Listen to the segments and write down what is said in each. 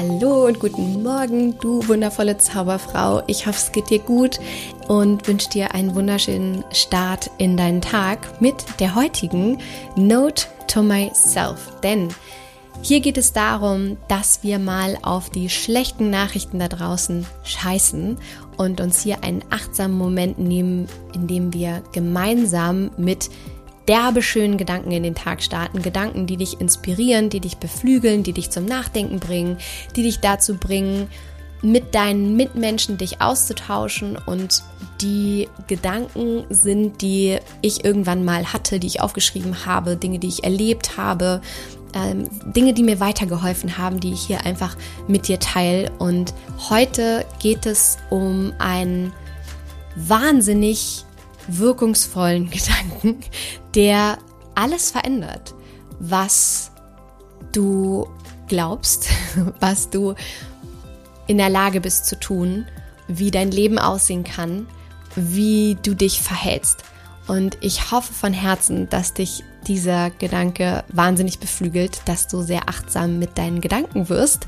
Hallo und guten Morgen, du wundervolle Zauberfrau. Ich hoffe, es geht dir gut und wünsche dir einen wunderschönen Start in deinen Tag mit der heutigen Note to Myself. Denn hier geht es darum, dass wir mal auf die schlechten Nachrichten da draußen scheißen und uns hier einen achtsamen Moment nehmen, in dem wir gemeinsam mit derbe schönen Gedanken in den Tag starten. Gedanken, die dich inspirieren, die dich beflügeln, die dich zum Nachdenken bringen, die dich dazu bringen, mit deinen Mitmenschen dich auszutauschen und die Gedanken sind, die ich irgendwann mal hatte, die ich aufgeschrieben habe, Dinge, die ich erlebt habe, ähm, Dinge, die mir weitergeholfen haben, die ich hier einfach mit dir teile. Und heute geht es um einen wahnsinnig wirkungsvollen Gedanken, der alles verändert, was du glaubst, was du in der Lage bist zu tun, wie dein Leben aussehen kann, wie du dich verhältst. Und ich hoffe von Herzen, dass dich dieser Gedanke wahnsinnig beflügelt, dass du sehr achtsam mit deinen Gedanken wirst,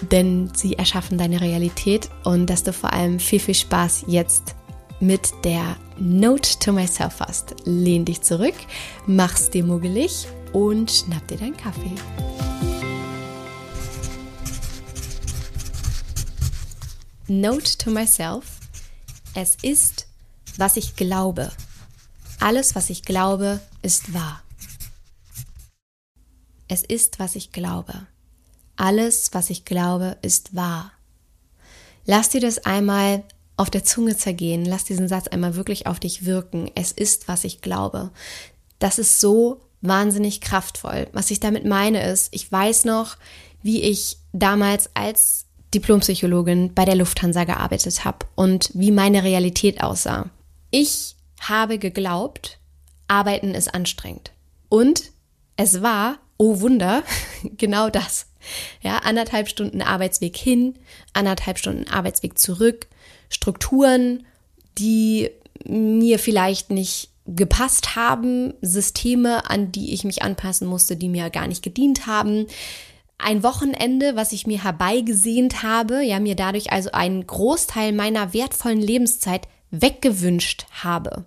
denn sie erschaffen deine Realität und dass du vor allem viel, viel Spaß jetzt mit der Note to Myself hast. Lehn dich zurück, mach's dir muggelig und schnapp dir deinen Kaffee. Note to Myself. Es ist, was ich glaube. Alles, was ich glaube, ist wahr. Es ist, was ich glaube. Alles, was ich glaube, ist wahr. Lass dir das einmal auf der Zunge zergehen. Lass diesen Satz einmal wirklich auf dich wirken. Es ist, was ich glaube. Das ist so wahnsinnig kraftvoll. Was ich damit meine ist, ich weiß noch, wie ich damals als Diplompsychologin bei der Lufthansa gearbeitet habe und wie meine Realität aussah. Ich habe geglaubt, arbeiten ist anstrengend. Und es war, oh Wunder, genau das. Ja, anderthalb Stunden Arbeitsweg hin, anderthalb Stunden Arbeitsweg zurück, Strukturen, die mir vielleicht nicht gepasst haben, Systeme, an die ich mich anpassen musste, die mir gar nicht gedient haben. Ein Wochenende, was ich mir herbeigesehnt habe, ja, mir dadurch also einen Großteil meiner wertvollen Lebenszeit weggewünscht habe.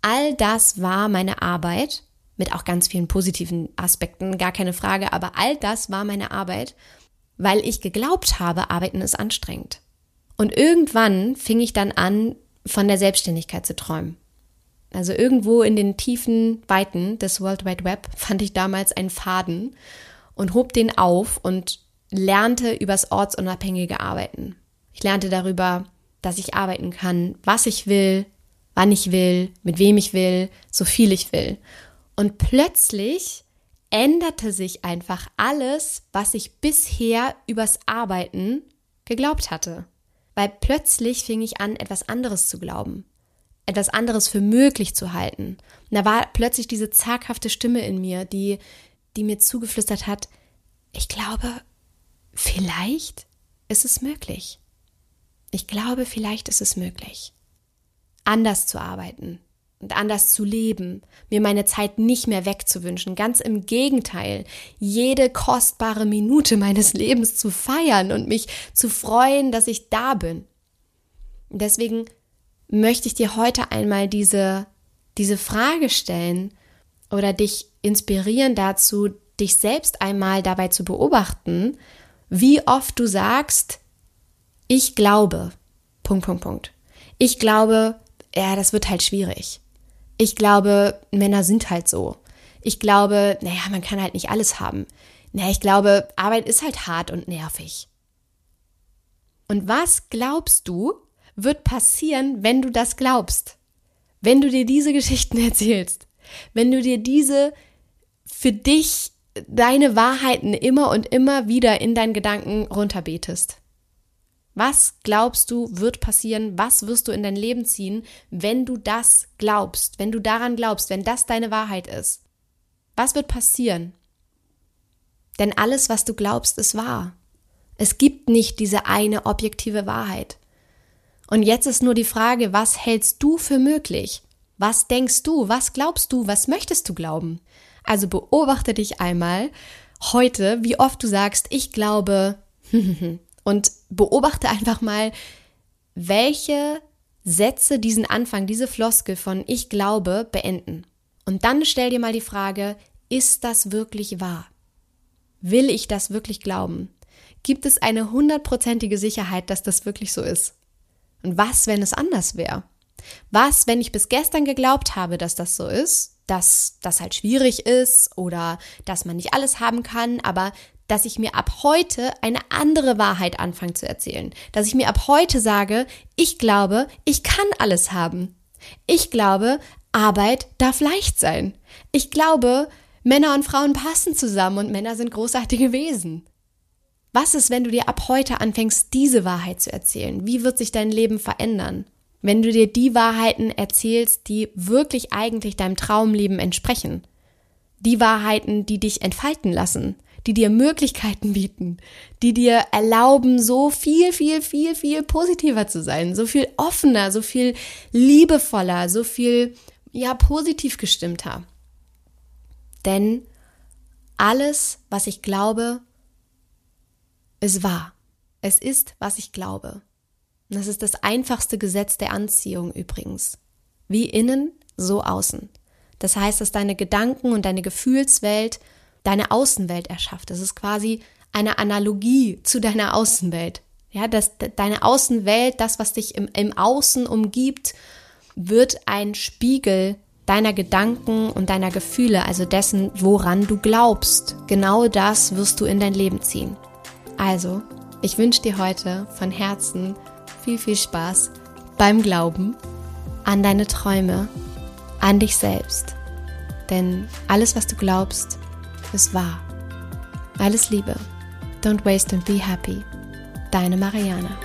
All das war meine Arbeit, mit auch ganz vielen positiven Aspekten, gar keine Frage, aber all das war meine Arbeit, weil ich geglaubt habe, arbeiten ist anstrengend. Und irgendwann fing ich dann an, von der Selbstständigkeit zu träumen. Also irgendwo in den tiefen Weiten des World Wide Web fand ich damals einen Faden und hob den auf und lernte übers ortsunabhängige Arbeiten. Ich lernte darüber, dass ich arbeiten kann, was ich will, wann ich will, mit wem ich will, so viel ich will. Und plötzlich änderte sich einfach alles, was ich bisher übers Arbeiten geglaubt hatte weil plötzlich fing ich an, etwas anderes zu glauben, etwas anderes für möglich zu halten. Und da war plötzlich diese zaghafte Stimme in mir, die, die mir zugeflüstert hat, ich glaube, vielleicht ist es möglich. Ich glaube, vielleicht ist es möglich, anders zu arbeiten, und anders zu leben, mir meine Zeit nicht mehr wegzuwünschen, ganz im Gegenteil, jede kostbare Minute meines Lebens zu feiern und mich zu freuen, dass ich da bin. deswegen möchte ich dir heute einmal diese, diese Frage stellen oder dich inspirieren dazu, dich selbst einmal dabei zu beobachten, wie oft du sagst, ich glaube, Punkt, Punkt, Punkt. Ich glaube, ja, das wird halt schwierig. Ich glaube, Männer sind halt so. Ich glaube, naja, man kann halt nicht alles haben. Naja, ich glaube, Arbeit ist halt hart und nervig. Und was glaubst du, wird passieren, wenn du das glaubst? Wenn du dir diese Geschichten erzählst? Wenn du dir diese für dich deine Wahrheiten immer und immer wieder in deinen Gedanken runterbetest? Was glaubst du wird passieren? Was wirst du in dein Leben ziehen, wenn du das glaubst, wenn du daran glaubst, wenn das deine Wahrheit ist? Was wird passieren? Denn alles, was du glaubst, ist wahr. Es gibt nicht diese eine objektive Wahrheit. Und jetzt ist nur die Frage, was hältst du für möglich? Was denkst du? Was glaubst du? Was möchtest du glauben? Also beobachte dich einmal heute, wie oft du sagst, ich glaube, Und beobachte einfach mal, welche Sätze diesen Anfang, diese Floskel von ich glaube beenden. Und dann stell dir mal die Frage, ist das wirklich wahr? Will ich das wirklich glauben? Gibt es eine hundertprozentige Sicherheit, dass das wirklich so ist? Und was, wenn es anders wäre? Was, wenn ich bis gestern geglaubt habe, dass das so ist, dass das halt schwierig ist oder dass man nicht alles haben kann, aber dass ich mir ab heute eine andere Wahrheit anfange zu erzählen. Dass ich mir ab heute sage, ich glaube, ich kann alles haben. Ich glaube, Arbeit darf leicht sein. Ich glaube, Männer und Frauen passen zusammen und Männer sind großartige Wesen. Was ist, wenn du dir ab heute anfängst, diese Wahrheit zu erzählen? Wie wird sich dein Leben verändern? Wenn du dir die Wahrheiten erzählst, die wirklich eigentlich deinem Traumleben entsprechen. Die Wahrheiten, die dich entfalten lassen, die dir Möglichkeiten bieten, die dir erlauben, so viel, viel, viel, viel positiver zu sein, so viel offener, so viel liebevoller, so viel, ja, positiv gestimmter. Denn alles, was ich glaube, ist wahr. Es ist, was ich glaube. Das ist das einfachste Gesetz der Anziehung übrigens. Wie innen, so außen. Das heißt, dass deine Gedanken und deine Gefühlswelt deine Außenwelt erschafft. Das ist quasi eine Analogie zu deiner Außenwelt. Ja, dass deine Außenwelt, das, was dich im, im Außen umgibt, wird ein Spiegel deiner Gedanken und deiner Gefühle, also dessen, woran du glaubst. Genau das wirst du in dein Leben ziehen. Also, ich wünsche dir heute von Herzen viel, viel Spaß beim Glauben an deine Träume, an dich selbst. Denn alles, was du glaubst, ist wahr. Alles Liebe. Don't waste and be happy. Deine Marianne.